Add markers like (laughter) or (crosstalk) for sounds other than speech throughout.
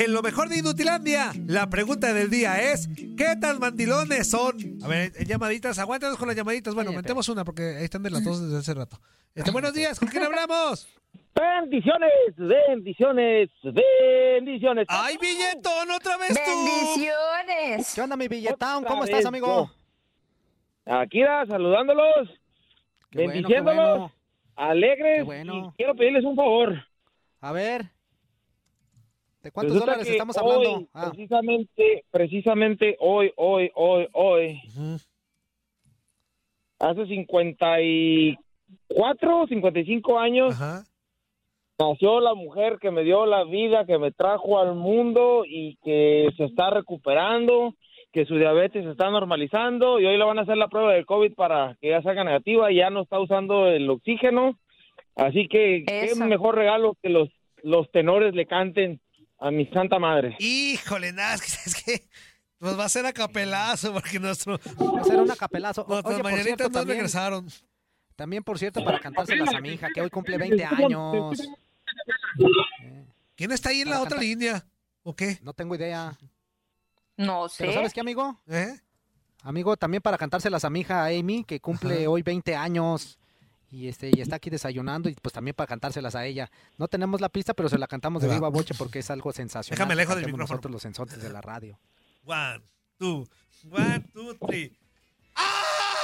En lo mejor de Inutilandia, la pregunta del día es: ¿qué tan mandilones son? A ver, eh, llamaditas, aguántanos con las llamaditas. Bueno, metemos una porque ahí están de las dos desde hace rato. Este, buenos días, ¿con quién hablamos? Bendiciones, bendiciones, bendiciones. ¡Ay, billetón, otra vez tú! ¡Bendiciones! ¿Qué onda, mi billetón? ¿Cómo estás, amigo? Aquí saludándolos, Qué bueno, qué bendiciéndolos, bueno. alegres. Qué bueno. y quiero pedirles un favor. A ver. ¿De cuántos Resulta dólares que estamos hoy, hablando? Ah, Precisamente, precisamente hoy, hoy, hoy, hoy, hace 54, 55 años, Ajá. nació la mujer que me dio la vida, que me trajo al mundo y que se está recuperando, que su diabetes se está normalizando y hoy le van a hacer la prueba del COVID para que ya salga negativa y ya no está usando el oxígeno. Así que qué mejor regalo que los, los tenores le canten a mi santa madre. Híjole, nada, es que, es que nos va a hacer a capelazo porque nuestro, va a ser una capelazo. O- nuestras Oye, por mañanitas cierto, no también, regresaron. también, por cierto, para cantárselas a mi hija, que hoy cumple 20 (laughs) años. ¿Quién está ahí en la otra línea? ¿O qué? No tengo idea. No ¿Pero sé. sabes qué, amigo? ¿Eh? Amigo, también para cantárselas a mi hija Amy, que cumple Ajá. hoy 20 años. Y este y está aquí desayunando y pues también para cantárselas a ella. No tenemos la pista, pero se la cantamos de Va. viva voce porque es algo sensacional. Déjame lejos del micrófono. Nosotros los sensores de la radio. One, two, one, two, three.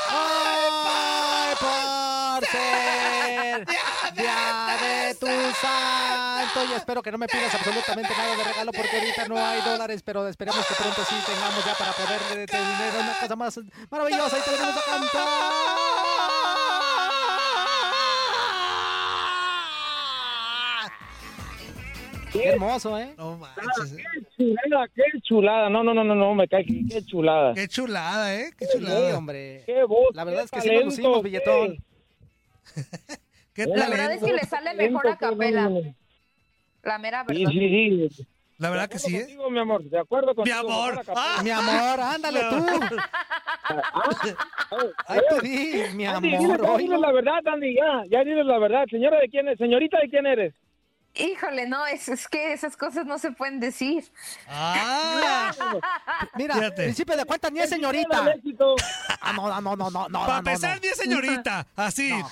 ¡Ay, por ser día de tu santo! Y espero que no me pidas absolutamente nada de regalo porque ahorita no hay dólares, pero esperemos que pronto sí tengamos ya para poderle de dinero una cosa más maravillosa y te venimos a cantar. Qué hermoso, ¿eh? No manches. ¿eh? Chulada, qué chulada. No, no, no, no, no, me cae. Qué chulada. Qué chulada, ¿eh? Qué Sí, chulada. hombre. Qué voz. La verdad qué es que sí nos talento, lucimos, billetón. (laughs) Qué La La verdad es talento. que le sale mejor a capela. La mera Sí, verdad. sí, sí. La verdad que sí, ¿eh? contigo, mi amor, de acuerdo Mi contigo. amor. mejor a capela. Ah, Mi amor, ándale tú. (laughs) Ay, tú di, mi Andy, amor. dile, ya hoy diles la verdad, Andy, ya, ya diles la verdad. Señora, ¿de quién es? Señorita, ¿de quién eres? Híjole, no, es, es que esas cosas no se pueden decir. Ah, (laughs) Mira, Fíjate. principio de cuentas ni es señorita. Ah, no, no, no, no, no, para no, empezar, no. ni es señorita. Así. No.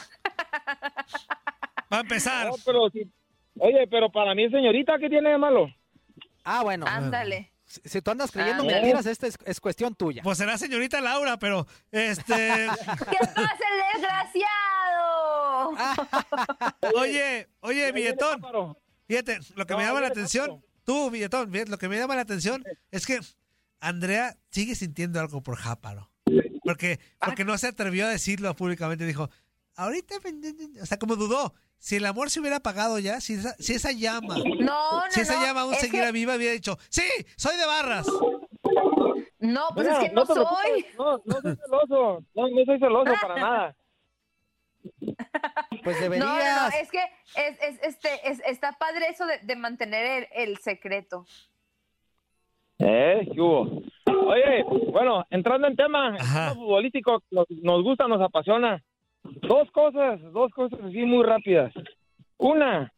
Para empezar. No, pero sí. Oye, pero para mí, señorita, ¿qué tiene de malo? Ah, bueno. Ándale. Si, tú andas creyendo Ah. mentiras, esta es, es cuestión tuya. Pues será señorita Laura, pero este. (laughs) ¿Qué pasa, el desgraciado? (laughs) Oye, oye, billetón. Fíjate, lo que No, me llama la atención, tú, billetón, fíjate, lo que me llama la atención es que Andrea sigue sintiendo algo por Jáparo. Porque, porque no se atrevió a decirlo públicamente. Dijo, ahorita, o sea, como dudó. Si el amor se hubiera apagado ya, si esa, si esa llama, No, no, si esa no. llama aún seguiera que- viva, hubiera dicho, sí, soy de barras. No, pues Mira, es que no, soy. preocupes, No, no soy celoso. No, no soy celoso para nada. Pues No, no, no, deberías. es que es, es, este, es, está padre eso de, de mantener el, el secreto. ¿Eh? ¿Qué hubo? Oye, bueno, entrando en tema, tema futbolístico nos, nos gusta, nos apasiona. Dos cosas, dos cosas así muy rápidas. Una,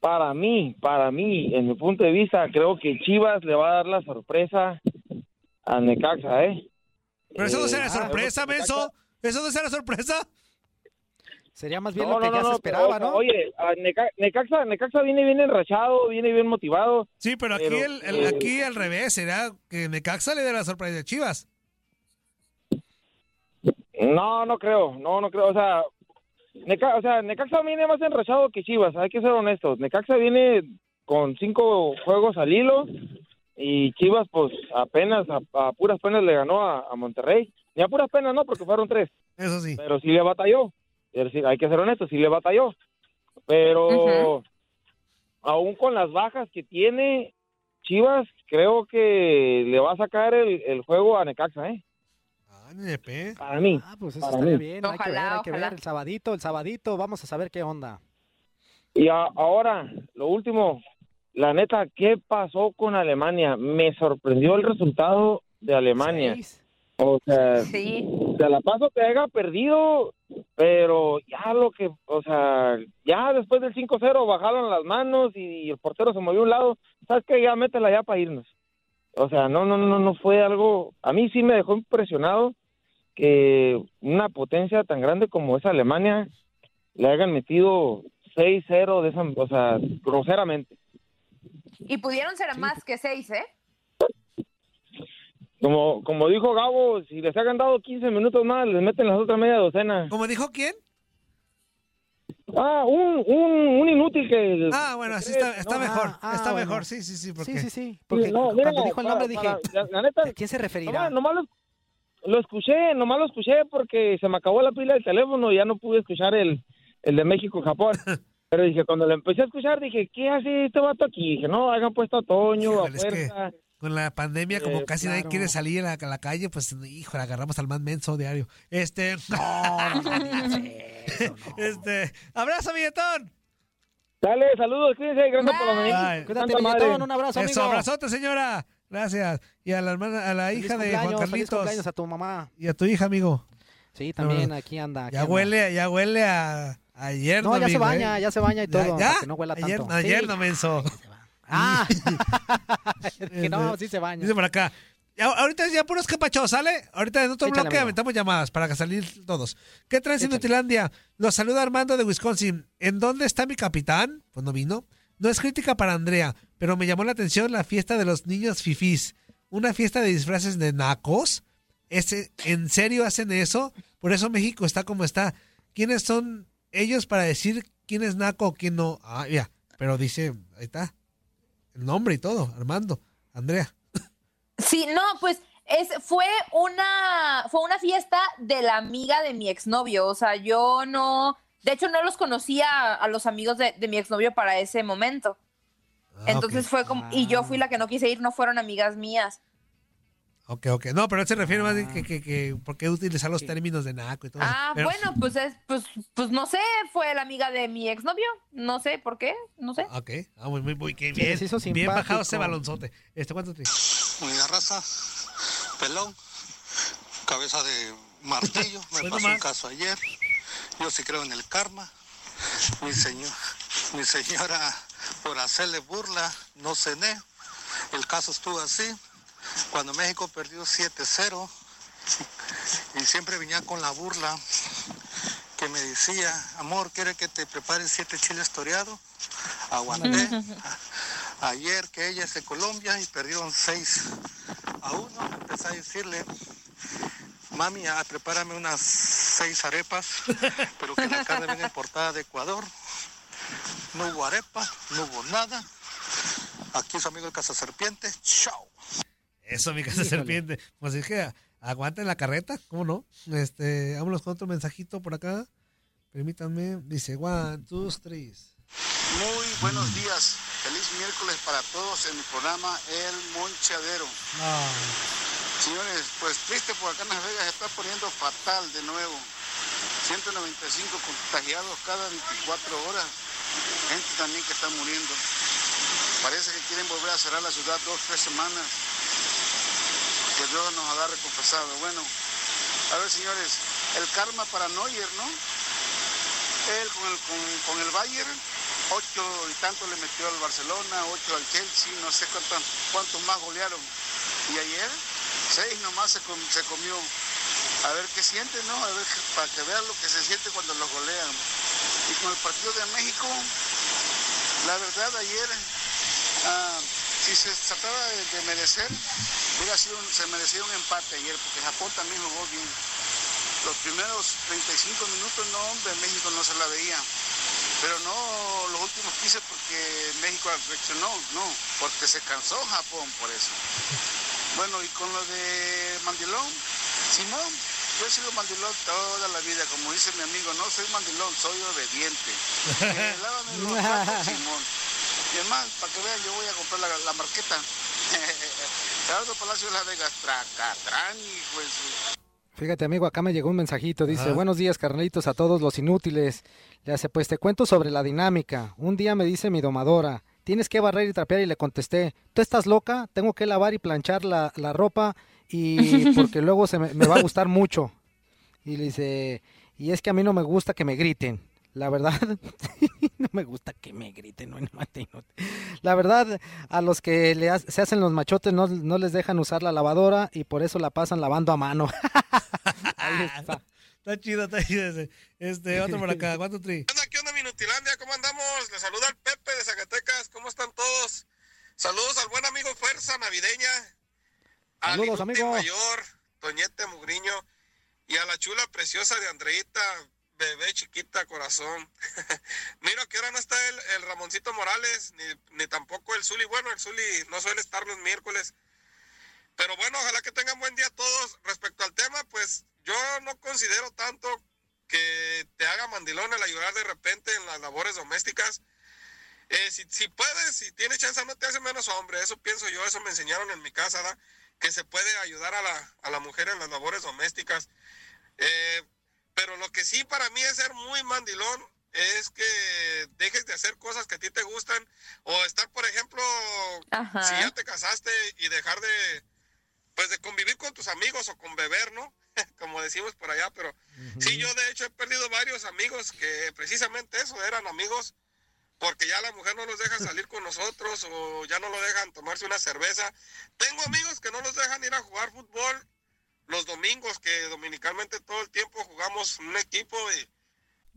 para mí, para mí, en mi punto de vista, creo que Chivas le va a dar la sorpresa a Necaxa, ¿eh? Pero eso no Eh, será ah, sorpresa, Necaxa- menso. Eso no será sorpresa. Sería más bien No, lo que no, ya no, se no, esperaba, pero, ¿no? Oye, a Neca- Necaxa, Necaxa viene bien enrachado, viene bien motivado. Sí, pero aquí, Pero, el, el- eh, aquí al revés, será que Necaxa le dé la sorpresa a Chivas. No, no creo, no, no creo. O sea, Neca- o sea, Necaxa viene más enrachado que Chivas, hay que ser honestos. Necaxa viene con cinco juegos al hilo y Chivas, pues apenas, a, a puras penas le ganó a, a Monterrey. Ni a puras penas no, porque fueron tres, Eso sí. pero sí le batalló. Es decir, hay que ser honestos, sí le batalló. Pero aún con las bajas que tiene Chivas, creo que le va a sacar el, el juego a Necaxa, ¿eh? Para mí. Ah, pues eso Para estaría mí. bien. hay que Ojalá, ver, hay que ojalá. ver. El sabadito, el sabadito. Vamos a saber qué onda. Y a- ahora, lo último, la neta, ¿qué pasó con Alemania? Me sorprendió el resultado de Alemania. Seis. O sea, Sí. de la paso que haya perdido, pero ya lo que, o sea, ya después del 5-0 bajaron las manos y el portero se movió a un lado. ¿Sabes qué? Ya métela ya para irnos. O sea, no, no, no, no fue algo. A mí sí me dejó impresionado que una potencia tan grande como es Alemania le hayan metido 6-0 de esa, o sea, groseramente. Y pudieron ser más que seis, ¿eh? Como, como dijo Gabo, si les hagan dado 15 minutos más, les meten las otras media docena. ¿Cómo dijo quién? Ah, un, un, un inútil que... Ah, bueno, así está, cree, está ¿no? mejor. Ah, ah, está bueno. mejor, sí, sí, sí. Porque... Sí, sí, sí. Porque no, mira, cuando dijo el nombre para- dije, para- la, la neta, ¿a quién se referirá? nomás, nomás lo, lo escuché, nomás lo escuché porque se me acabó la pila del teléfono y ya no pude escuchar el, el de México-Japón. Pero dije, cuando lo empecé a escuchar, dije, ¿qué hace este vato aquí? Dije, no, hagan puesto a Toño, a Híjole, es que- fuerza. Con la pandemia, como Eh, casi nadie quiere salir a la, a la calle, pues, híjole, agarramos al más menso diario. Este, No, no, eso, no. este, abrazo, billetón. Dale, saludos, cuídense, gracias por la mañana. Cuídate, billetón, un abrazo, amigo. Eso, abrazote, señora. Gracias. Y a la hermana, a la Feliz hija de Juan feliz Carlitos. cumpleaños a tu mamá. Y a tu hija, amigo. Sí, también aquí anda. aquí Ya anda. huele, ya huele a ayer, No, ya se amigo, baña, ¿eh? ya se baña y todo. ¿Ya? para ¿Ya? que no huela Ayer, tanto. ayer Sí. no menso. Ah, (laughs) (laughs) que no, sí se baña. Dice por acá. Ahorita ya puros capachos, ¿sale? Ahorita en otro Échale, bloque amigo. aventamos llamadas para salir todos. ¿Qué traes en Échale. Nutilandia? Los saluda Armando de Wisconsin. ¿En dónde está mi capitán? Pues no vino. No es crítica para Andrea, pero me llamó la atención la fiesta de los niños fifís. Una fiesta de disfraces de nacos. ¿Ese, ¿En serio hacen eso? Por eso México está como está. ¿Quiénes son ellos para decir quién es naco o quién no? Ah, ya. Pero dice, ahí está. El nombre y todo. Armando. Andrea. Sí, no, pues es, fue una, fue una fiesta de la amiga de mi exnovio. O sea, yo no, de hecho no los conocía a los amigos de, de mi exnovio para ese momento. Ah, Entonces fue como, y yo fui la que no quise ir, no fueron amigas mías. Ok, ok. No, pero él se refiere más de que, que, que por qué utilizar los términos de naco y todo. eso. Ah, Pero- bueno, pues es, pues, pues no sé, fue la amiga de mi exnovio, no sé por qué, no sé. Ok. Ah, muy, muy, muy Sí, bien. bien bajado ese balonzote. Este, ¿cuánto traes? Unidad raza, pelón, cabeza de martillo. Me pasó un caso ayer. Yo sí creo en el karma. Mi, señor, mi señora, por hacerle burla, no cené. El caso estuvo así. Cuando México perdió 7-0 y siempre venía con la burla que me decía, amor, ¿quiere que te prepare siete chiles toreados? Aguanté. (laughs) Ayer que ella es de Colombia y perdieron 6 a 1, empecé a decirle, mami, ah, prepárame unas seis arepas, (laughs) pero que la carne viene importada de Ecuador. No hubo arepa, no hubo nada. Aquí su amigo el Casa Serpiente. Chao. Eso, mi casa serpiente. Pues es que aguanten la carreta, ¿cómo no? Este, vámonos con otro mensajito por acá. Permítanme. Dice, one, two, three. Muy buenos días. Feliz miércoles para todos en mi programa El Monchadero. Señores, pues triste por acá en Las Vegas se está poniendo fatal de nuevo. 195 contagiados cada 24 horas. Gente también que está muriendo. Parece que quieren volver a cerrar la ciudad dos, tres semanas. Que Dios nos agarre confesado. Bueno, a ver señores, el karma para Neuer, ¿no? Él con el, con, con el Bayern, ocho y tanto le metió al Barcelona, ocho al Chelsea, no sé cuántos, cuántos más golearon. Y ayer, seis nomás se, com- se comió. A ver qué siente, ¿no? A ver, para que vean lo que se siente cuando los golean. Y con el partido de México, la verdad ayer, ah, si se trataba de, de merecer, hubiera sido se merecía un empate ayer, porque Japón también jugó bien. Los primeros 35 minutos, no, hombre, México no se la veía. Pero no los últimos 15 porque México reaccionó, no, porque se cansó Japón por eso. Bueno, y con lo de Mandilón, Simón, yo he sido mandilón toda la vida, como dice mi amigo, no soy mandilón, soy obediente. Eh, lávame los platos, Simón. Y además, para que vean, yo voy a comprar la, la marqueta. (laughs) Gerardo Palacio de Las Vegas, tracatrán, hijo de su- Fíjate, amigo, acá me llegó un mensajito. Dice, buenos días, carnalitos, a todos los inútiles. Le hace, pues te cuento sobre la dinámica. Un día me dice mi domadora, tienes que barrer y trapear y le contesté, ¿tú estás loca? Tengo que lavar y planchar la, la ropa y (laughs) porque luego se me, me va a gustar mucho. Y le dice, y es que a mí no me gusta que me griten. La verdad, (laughs) (laughs) no me gusta que me griten. No, no, no. La verdad, a los que le ha- se hacen los machotes no, no les dejan usar la lavadora y por eso la pasan lavando a mano. (laughs) Ahí (laughs) está. Está chido, está chido ese. Este, otro por acá. ¿Cuánto tri? ¿Qué onda, qué onda, Minutilandia? ¿Cómo andamos? Les saluda el Pepe de Zacatecas. ¿Cómo están todos? Saludos al buen amigo Fuerza Navideña. Al Saludos, amigo. mayor, Toñete Mugriño. Y a la chula preciosa de Andreita, bebé chiquita, corazón. (laughs) Mira que ahora no está el, el Ramoncito Morales, ni, ni tampoco el Zuli. Bueno, el Zuli no suele estar los miércoles. Pero bueno, ojalá que tengan buen día todos. Respecto al tema, pues yo no considero tanto que te haga mandilón el ayudar de repente en las labores domésticas. Eh, si, si puedes, si tienes chance, no te hace menos hombre. Eso pienso yo, eso me enseñaron en mi casa, ¿da? que se puede ayudar a la, a la mujer en las labores domésticas. Eh, pero lo que sí para mí es ser muy mandilón es que dejes de hacer cosas que a ti te gustan o estar, por ejemplo, Ajá. si ya te casaste y dejar de, pues de convivir con tus amigos o con beber, ¿no? (laughs) Como decimos por allá, pero sí, yo de hecho he perdido varios amigos que precisamente eso, eran amigos porque ya la mujer no los deja salir con nosotros o ya no lo dejan tomarse una cerveza. Tengo amigos que no los dejan ir a jugar fútbol los domingos, que dominicalmente todo el tiempo jugamos un equipo y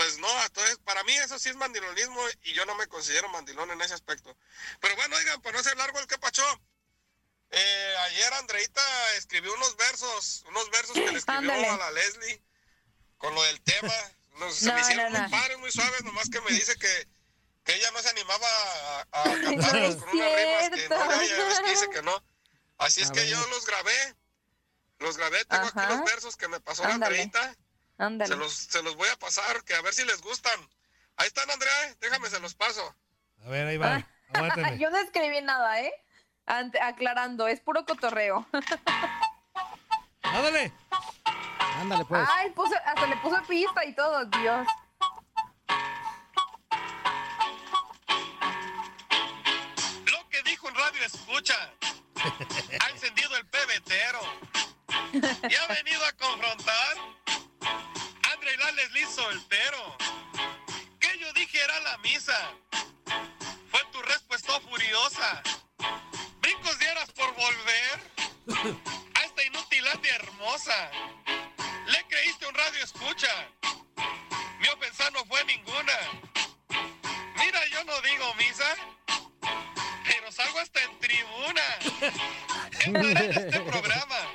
Pues no, entonces para mí eso sí es mandilonismo y yo no me considero mandilón en ese aspecto. Pero bueno, oigan, para no ser largo el que pachó, eh, ayer Andreita escribió unos versos, unos versos que le escribió Ándale. a la Leslie con lo del tema. Los, se No, me hicieron no, muy no. padres, muy suaves, nomás que me dice que, que ella no se animaba a, a (laughs) cantarlos con unas rimas, que no, ya, ya ves que dice que no. Así es que ver. yo los grabé, los grabé, tengo aquí Ajá. los versos que me pasó la Ándale. Andreita. Ándale. Se los, se los voy a pasar, que a ver si les gustan. Ahí están, Andrea, déjame, se los paso. A ver, ahí va. Aguántame. (laughs) Yo no escribí nada, ¿eh? Ante- aclarando, es puro cotorreo. (laughs) Ándale. Ándale, pues. Ay, puse, hasta le puse pista y todo, Dios. Lo que dijo en radio escucha. Ha encendido el pebetero. Y ha venido a confrontar Leslie soltero. Que yo dijera la misa. Fue tu respuesta furiosa. Brincos dieras por volver a esta inutilandia hermosa. Le creíste un radio escucha. Mi ofensa no fue ninguna. Mira, yo no digo misa, pero salgo hasta en tribuna. En este programa.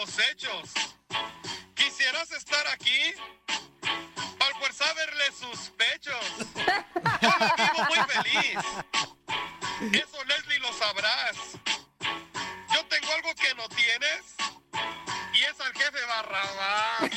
Los hechos. Quisieras estar aquí al fuerza verle sus pechos. Yo la vivo muy feliz. Eso Leslie lo sabrás. Yo tengo algo que no tienes y es al jefe Barrabás.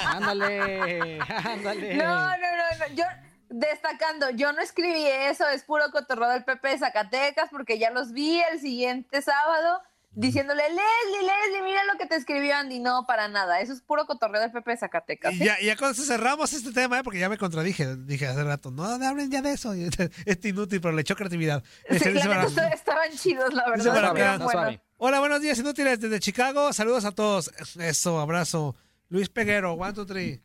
(laughs) Ándale, ándale. No, no, no, no. Yo destacando, yo no escribí eso, es puro cotorreo del PP de Zacatecas, porque ya los vi el siguiente sábado diciéndole, Leslie, Leslie, mira lo que te escribió Andy. No, para nada. Eso es puro cotorreo de Zacatecas. Y ya, y ya cuando cerramos este tema, ¿eh? porque ya me contradije, dije hace rato, no, no hablen ya de eso, (laughs) es inútil, pero le echó creatividad. Sí, Este, para- estaban chidos, la verdad. para. Hola, buenos días, inútiles desde Chicago, saludos a todos. Eso, abrazo. Luis Peguero, one, two, three.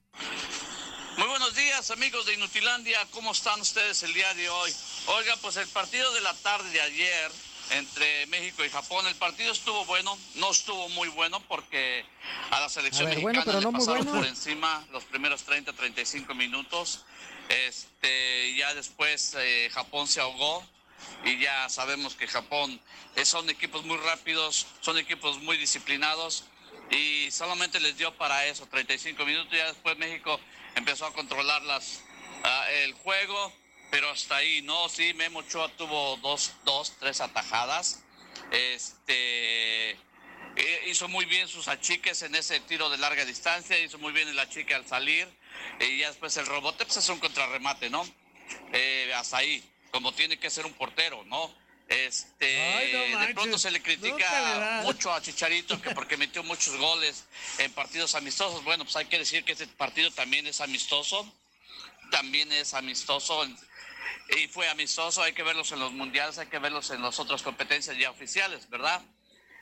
Muy buenos días amigos de Inutilandia, ¿cómo están ustedes el día de hoy? Oiga, pues el partido de la tarde de ayer entre México y Japón, el partido estuvo bueno, no estuvo muy bueno porque a la selección A ver, mexicana bueno, le no muy pasaron bueno. por encima los primeros 30, 35 minutos. Este, ya después eh, Japón se ahogó y ya sabemos que Japón eh, son equipos muy rápidos, son equipos muy disciplinados y solamente les dio para eso 35 minutos ya después México empezó a controlar las, ah, el juego pero hasta ahí no sí Memo Ochoa tuvo dos dos tres atajadas este eh, hizo muy bien sus achiques en ese tiro de larga distancia hizo muy bien el achique al salir y ya después el rebote pues es un contrarremate no Eh, hasta ahí como tiene que ser un portero no este Ay, no de pronto se le critica mucho a Chicharito que porque metió muchos goles en partidos amistosos. Bueno, pues hay que decir que este partido también es amistoso. También es amistoso. Y fue amistoso, hay que verlos en los mundiales, hay que verlos en las otras competencias ya oficiales, ¿verdad?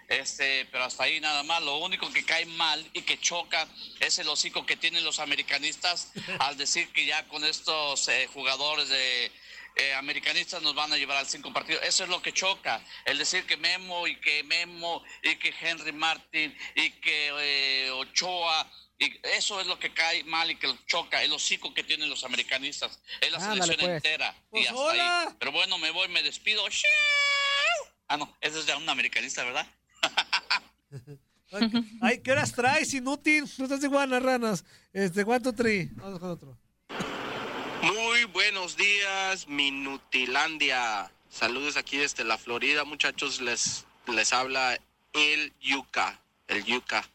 Este, pero hasta ahí nada más. Lo único que cae mal y que choca es el hocico que tienen los americanistas (laughs) al decir que ya con estos eh, jugadores de eh, americanistas nos van a llevar al cinco partido. Eso es lo que choca. El decir que Memo y que Memo y que Henry Martin y que eh, Ochoa. Y eso es lo que cae mal y que choca, el hocico que tienen los americanistas. Es la selección pues. entera. Pues y hasta hola. ahí. Pero bueno, me voy, me despido. Ah, no, ese es ya un americanista, ¿verdad? (laughs) Ay, ¿qué horas traes, inútil? No estás igual las ranas. Este, two, three. Vamos con otro. Muy buenos días, Minutilandia. Saludos aquí desde la Florida, muchachos. Les, les habla el Yuca, el Yuca,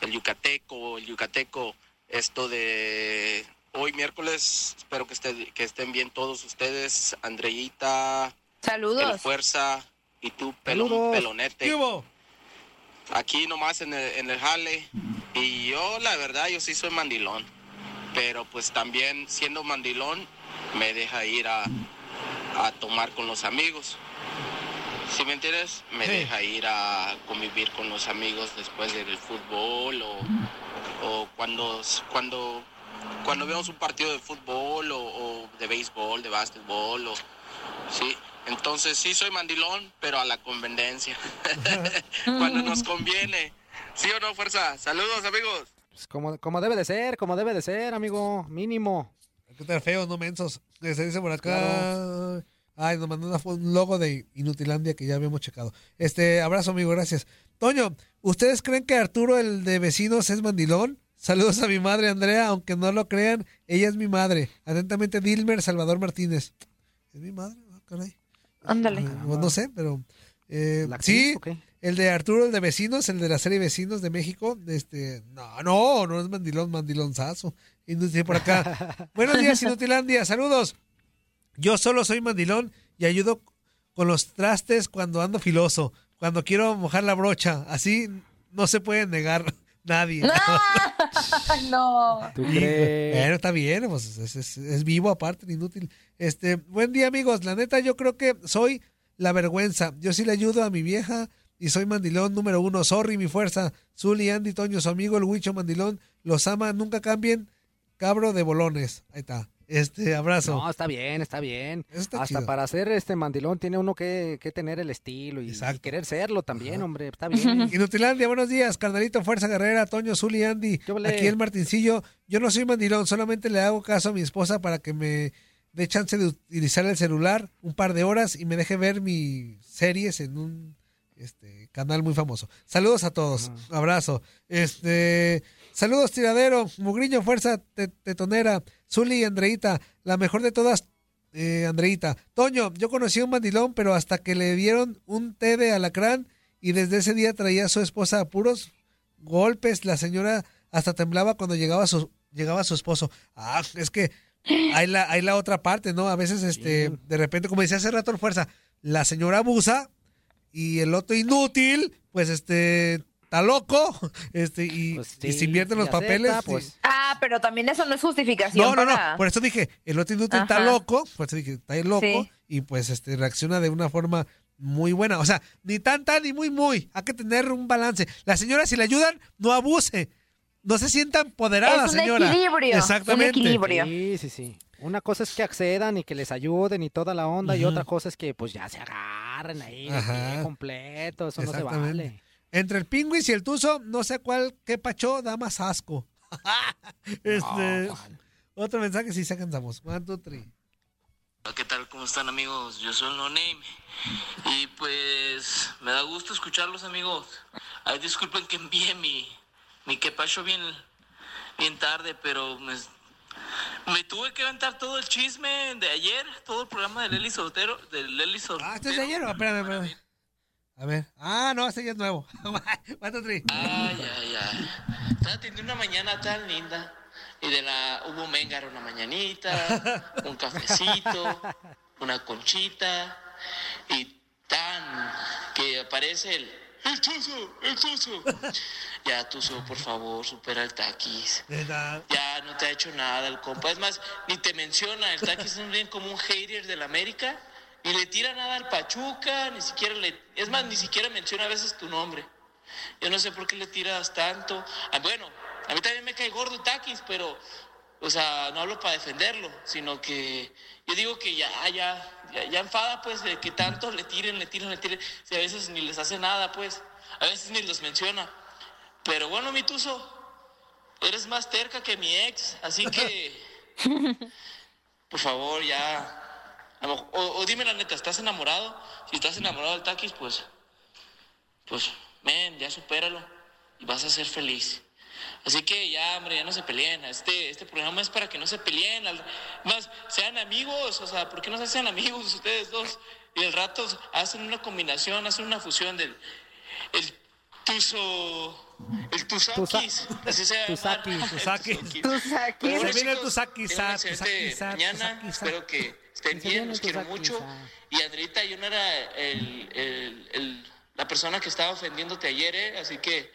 el Yucateco, el Yucateco. Esto de hoy miércoles, espero que, esté- que estén bien todos ustedes. Andreita, el Saludos. Fuerza y tú, pelón, pelonete ¿Qué hubo? aquí nomás en el, en el jale. Y yo, la verdad, yo sí soy mandilón. Pero pues también siendo mandilón, me deja ir a, a tomar con los amigos. Si me entiendes, me Sí. deja ir a convivir con los amigos después del fútbol o, o cuando, cuando, cuando vemos un partido de fútbol o, o de béisbol, de básquetbol o sí. Entonces sí soy mandilón, pero a la conveniencia. (laughs) cuando nos conviene. ¿Sí o no, fuerza? Saludos, amigos. Pues como, como debe de ser, como debe de ser, amigo, mínimo. ¿Qué tal feos, no mensos? Que Se dice por acá. Ay, nos mandó una un logo de Inutilandia que ya habíamos checado. Este, abrazo, amigo, gracias. Toño, ¿ustedes creen que Arturo, el de vecinos, es mandilón? Saludos a mi madre Andrea, aunque no lo crean, ella es mi madre. Atentamente, Dilmer Salvador Martínez. ¿Es mi madre? Ah, caray. Ándale. Eh, pues no sé, pero eh, ¿La actriz sí, el de Arturo, el de Vecinos, el de la serie Vecinos de México. Este, no, no, no es mandilón, mandilonzazo. Y dice por acá. (laughs) Buenos días, Inutilandia, saludos. Yo solo soy mandilón y ayudo con los trastes cuando ando filoso, cuando quiero mojar la brocha. Así no se puede negar (laughs) nadie. no. (laughs) ¿Tú crees? Bueno, está bien, pues es, es- es vivo aparte, inútil. Este, buen día, amigos. La neta, yo creo que soy la vergüenza. Yo sí le ayudo a mi vieja y soy mandilón número uno. Sorry, mi fuerza. Zuli, Andy, Toño, su amigo, el Huicho Mandilón. Los ama, nunca cambien. Cabro de bolones. Ahí está. Este, abrazo. No, está bien, está bien. está Hasta chido. para ser este mandilón tiene uno que, que tener el estilo y, y querer serlo también, hombre. Está bien. (laughs) Inutilandia, buenos días, carnalito, Fuerza Guerrera, Toño, Zuli, Andy. Aquí el Martincillo. Yo no soy mandilón, solamente le hago caso a mi esposa para que me dé chance de utilizar el celular un par de horas y me deje ver mis series en un este, canal muy famoso. Saludos a todos, abrazo. Este, saludos, tiradero, Mugriño, Fuerza Te- Tetonera, Zuli y Andreita, la mejor de todas, eh, Andreita. Toño, yo conocí a un mandilón, pero hasta que le dieron un té de alacrán y desde ese día traía a su esposa a puros golpes. La señora hasta temblaba cuando llegaba su, llegaba su esposo. Ah, es que hay la, hay la otra parte, ¿no? A veces, este, de repente, como decía hace rato fuerza, la señora abusa y el otro inútil, pues este, está loco, (laughs) este, y, y se invierten los acepta, papeles. pues. Ah, pero también eso no es justificación No, no, no. Por eso dije, el otro inútil está loco, por eso dije, está loco, Sí. y pues este reacciona de una forma muy buena. O sea, ni tan tan ni muy muy. Hay que tener un balance. La señora, si le ayudan, no abuse. No se sienta empoderada, Es un señora. equilibrio, Exactamente. un equilibrio. Sí, sí, sí. Una cosa es que accedan y que les ayuden y toda la onda, y otra cosa es que pues ya se agarren ahí completo, eso no se vale. Entre el pingüis y el tuzo, no sé cuál, qué pacho da más asco. (laughs) este, otro mensaje, sí, se cansamos. One, two, three. ¿Qué tal? ¿Cómo están amigos? Yo soy el No Name y pues me da gusto escucharlos amigos. Ay, disculpen que envíe mi, mi quepacho bien, bien tarde, pero me, me tuve que aventar todo el chisme de ayer, todo el programa de Leli Soltero, de Leli Soltero. Ah, ¿este es de ayer o? Espérame, espérame. A ver. Ah, no, este ya es nuevo. (laughs) Ay, ay, ay. Estaba teniendo una mañana tan linda. Y de la hubo mengar una mañanita, (laughs) un cafecito, una conchita. Y tan que aparece el. ¡El tuzo! ¡El tuzo! Ya, tuzo, por favor, supera el taquis. Ya no te ha hecho nada el compa. Es más, ni te menciona. El taquis es bien como un hater del América. Ni le tira nada al Pachuca, ni siquiera le. Es más, ni siquiera menciona a veces tu nombre. Yo no sé por qué le tiras tanto. Ah, bueno, a mí también me cae gordo Takis, pero, o sea, no hablo para defenderlo, sino que yo digo que ya, ya, ya, ya enfada, pues, de que tanto le tiren, le tiren, le tiren. Si a veces ni les hace nada, pues, a veces ni los menciona. Pero bueno, mi tuzo, eres más terca que mi ex, así que, (laughs) por favor, ya. O, dime la neta, ¿estás enamorado? Si estás enamorado del Takis, pues pues, men, ya supéralo y vas a ser feliz. Así que ya, hombre, ya no se peleen. Este, este programa es para que no se peleen. Más, sean amigos, o sea, ¿por qué no se hacen amigos ustedes dos? Y al rato hacen una combinación, hacen una fusión del el tuzo, el tuzakis, así se llama. Pero bueno, Se viene el ah, mañana. Espero que estén bien, los quiero mucho. Y Andrita, yo no era el, el- el- la persona que estaba ofendiéndote ayer, ¿eh? así que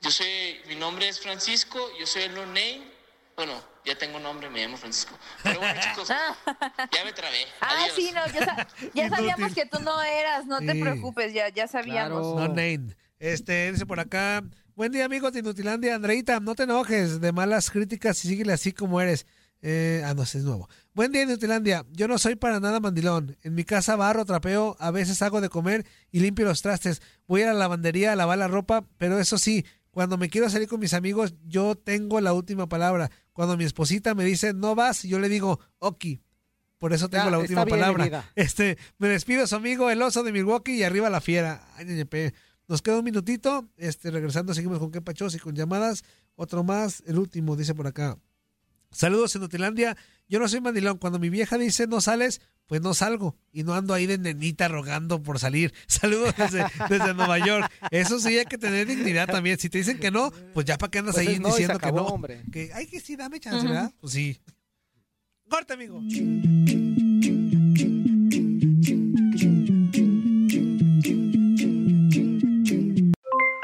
yo soy, mi nombre es Francisco, yo soy el no name. Bueno, ya tengo nombre, me llamo Francisco. Pero bueno, chicos, (laughs) ya me trabé. Ah, sí, no, ya, sa- ya sabíamos que tú no eras, no te Sí. preocupes, ya, ya sabíamos. No name. Este, dice por acá. Buen día, amigos de Inutilandia. Andreita, no te enojes de malas críticas y síguele así como eres. Eh, ah, no, es nuevo. Buen día, Inutilandia. Yo no soy para nada mandilón. En mi casa barro, trapeo, a veces hago de comer y limpio los trastes. Voy a la lavandería a lavar la ropa, pero eso sí, cuando me quiero salir con mis amigos, yo tengo la última palabra. Cuando mi esposita me dice, no vas, yo le digo, ok. Por eso tengo Ya, la última palabra. Este, me despido su amigo, el oso de Milwaukee y arriba la fiera. Ay. Nos queda un minutito. Este, regresando, seguimos con qué pachos y con llamadas. Otro más, el último, dice por acá. Saludos en Nutilandia. Yo no soy mandilón. Cuando mi vieja dice no sales, pues no salgo. Y no ando ahí de nenita rogando por salir. Saludos desde, desde Nueva York. Eso sí hay que tener dignidad también. Si te dicen que no, pues ya para qué andas Pues ahí no diciendo acabó, que no. hombre. Que hay que sí, dame chance, ¿verdad? Pues sí. Corte, amigo.